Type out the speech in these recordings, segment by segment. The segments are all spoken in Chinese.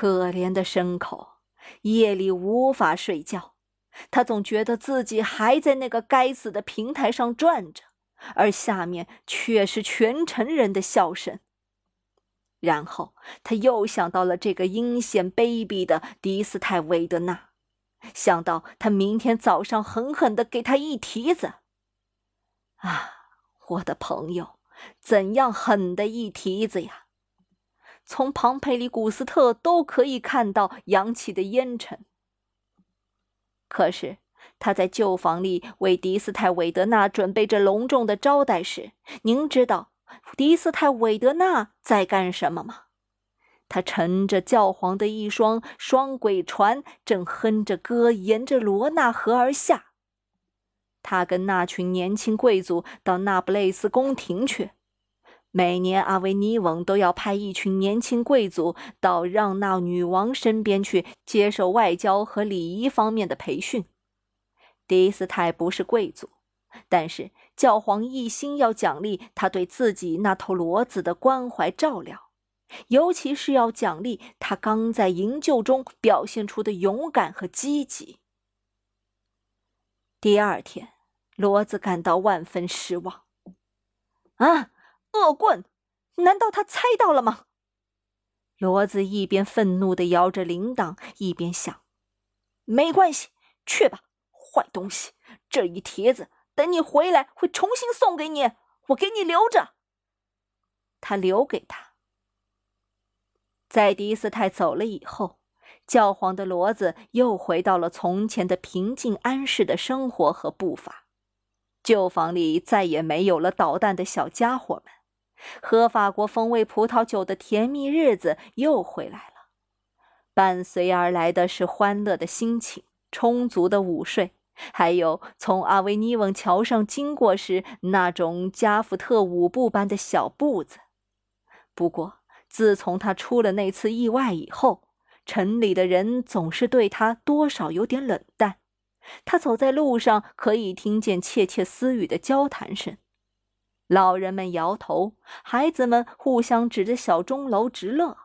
可怜的牲口，夜里无法睡觉，他总觉得自己还在那个该死的平台上转着，而下面却是全城人的笑声。然后他又想到了这个阴险卑鄙的迪斯泰维德纳，想到他明天早上狠狠地给他一蹄子。啊，我的朋友，怎样狠的一蹄子呀！从庞培里古斯特都可以看到扬起的烟尘。可是他在旧房里为迪斯泰韦德纳准备着隆重的招待时，您知道？迪斯泰韦德纳在干什么吗？他乘着教皇的一双双轨船，正哼着歌沿着罗纳河而下。他跟那群年轻贵族到那不勒斯宫廷去。每年阿维尼翁都要派一群年轻贵族到让纳女王身边去接受外交和礼仪方面的培训。迪斯泰不是贵族。但是教皇一心要奖励他对自己那头骡子的关怀照料，尤其是要奖励他刚在营救中表现出的勇敢和积极。第二天，骡子感到万分失望。啊，恶棍！难道他猜到了吗？骡子一边愤怒地摇着铃铛，一边想：“没关系，去吧，坏东西！这一蹄子。”等你回来，会重新送给你。我给你留着。他留给他。在迪斯泰走了以后，教皇的骡子又回到了从前的平静安适的生活和步伐。旧房里再也没有了捣蛋的小家伙们，喝法国风味葡萄酒的甜蜜日子又回来了。伴随而来的是欢乐的心情，充足的午睡。还有从阿维尼翁桥上经过时那种加福特舞步般的小步子。不过，自从他出了那次意外以后，城里的人总是对他多少有点冷淡。他走在路上，可以听见窃窃私语的交谈声，老人们摇头，孩子们互相指着小钟楼直乐。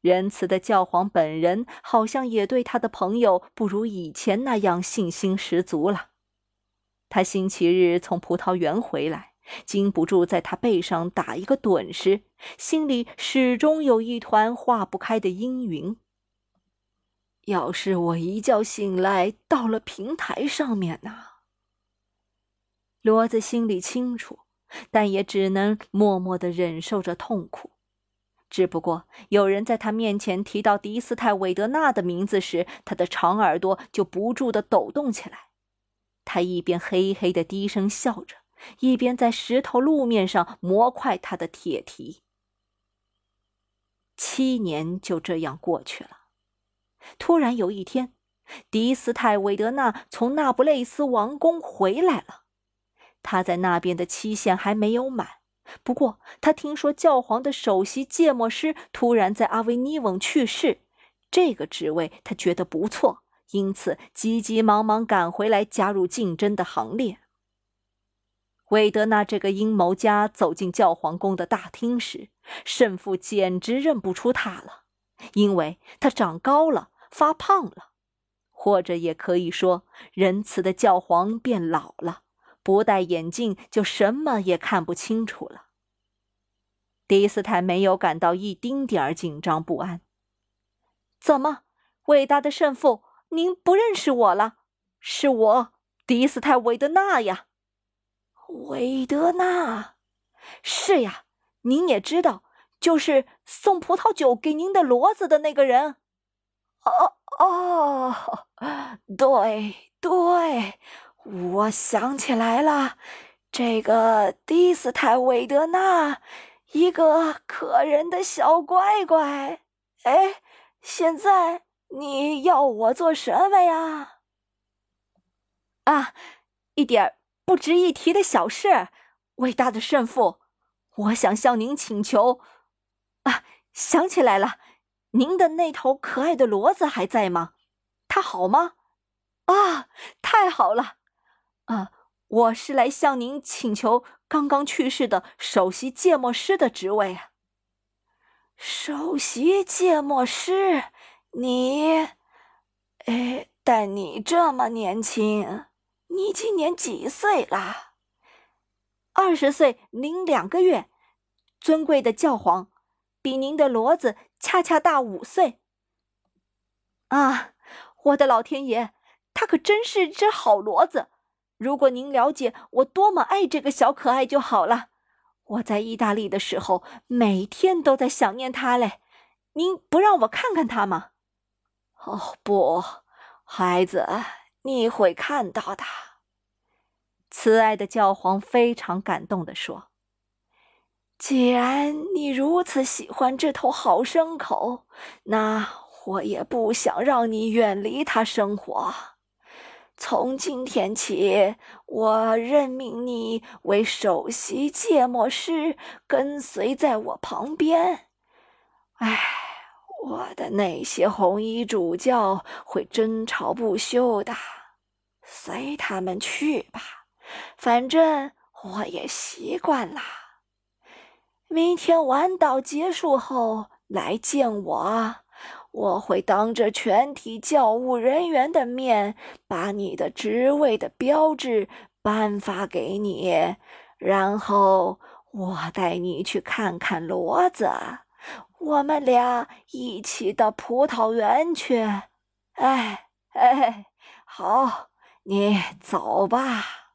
仁慈的教皇本人好像也对他的朋友不如以前那样信心十足了。他星期日从葡萄园回来，禁不住在他背上打一个盹时，心里始终有一团化不开的阴云。要是我一觉醒来到了平台上面呢？骡子心里清楚，但也只能默默地忍受着痛苦。只不过有人在他面前提到迪斯泰韦德纳的名字时，他的长耳朵就不住地抖动起来。他一边嘿嘿地低声笑着，一边在石头路面上磨快他的铁蹄。七年就这样过去了。突然有一天，迪斯泰韦德纳从那不勒斯王宫回来了。他在那边的期限还没有满。不过，他听说教皇的首席芥末师突然在阿维尼翁去世，这个职位他觉得不错，因此急急忙忙赶回来加入竞争的行列。韦德纳这个阴谋家走进教皇宫的大厅时，圣父简直认不出他了，因为他长高了，发胖了，或者也可以说，仁慈的教皇变老了。不戴眼镜就什么也看不清楚了。迪斯泰没有感到一丁点儿紧张不安。怎么，伟大的圣父，您不认识我了？是我，迪斯泰韦德纳呀。韦德纳，是呀，您也知道，就是送葡萄酒给您的骡子的那个人。哦哦，对对。我想起来了，这个迪斯泰韦德纳，一个可人的小乖乖。哎，现在你要我做什么呀？啊，一点不值一提的小事，伟大的圣父，我想向您请求。啊，想起来了，您的那头可爱的骡子还在吗？它好吗？啊，太好了！啊，我是来向您请求刚刚去世的首席芥末师的职位啊。首席芥末师，你，哎，但你这么年轻，你今年几岁啦？二十岁零两个月。尊贵的教皇，比您的骡子恰恰大五岁。啊，我的老天爷，他可真是只好骡子！如果您了解我多么爱这个小可爱就好了。我在意大利的时候，每天都在想念他嘞。您不让我看看他吗？哦，不，孩子，你会看到的。慈爱的教皇非常感动地说：“既然你如此喜欢这头好牲口，那我也不想让你远离它生活。”从今天起，我任命你为首席芥末师，跟随在我旁边。哎，我的那些红衣主教会争吵不休的，随他们去吧，反正我也习惯了。明天晚祷结束后来见我。我会当着全体教务人员的面，把你的职位的标志颁发给你，然后我带你去看看骡子，我们俩一起到葡萄园去。哎哎，好，你走吧。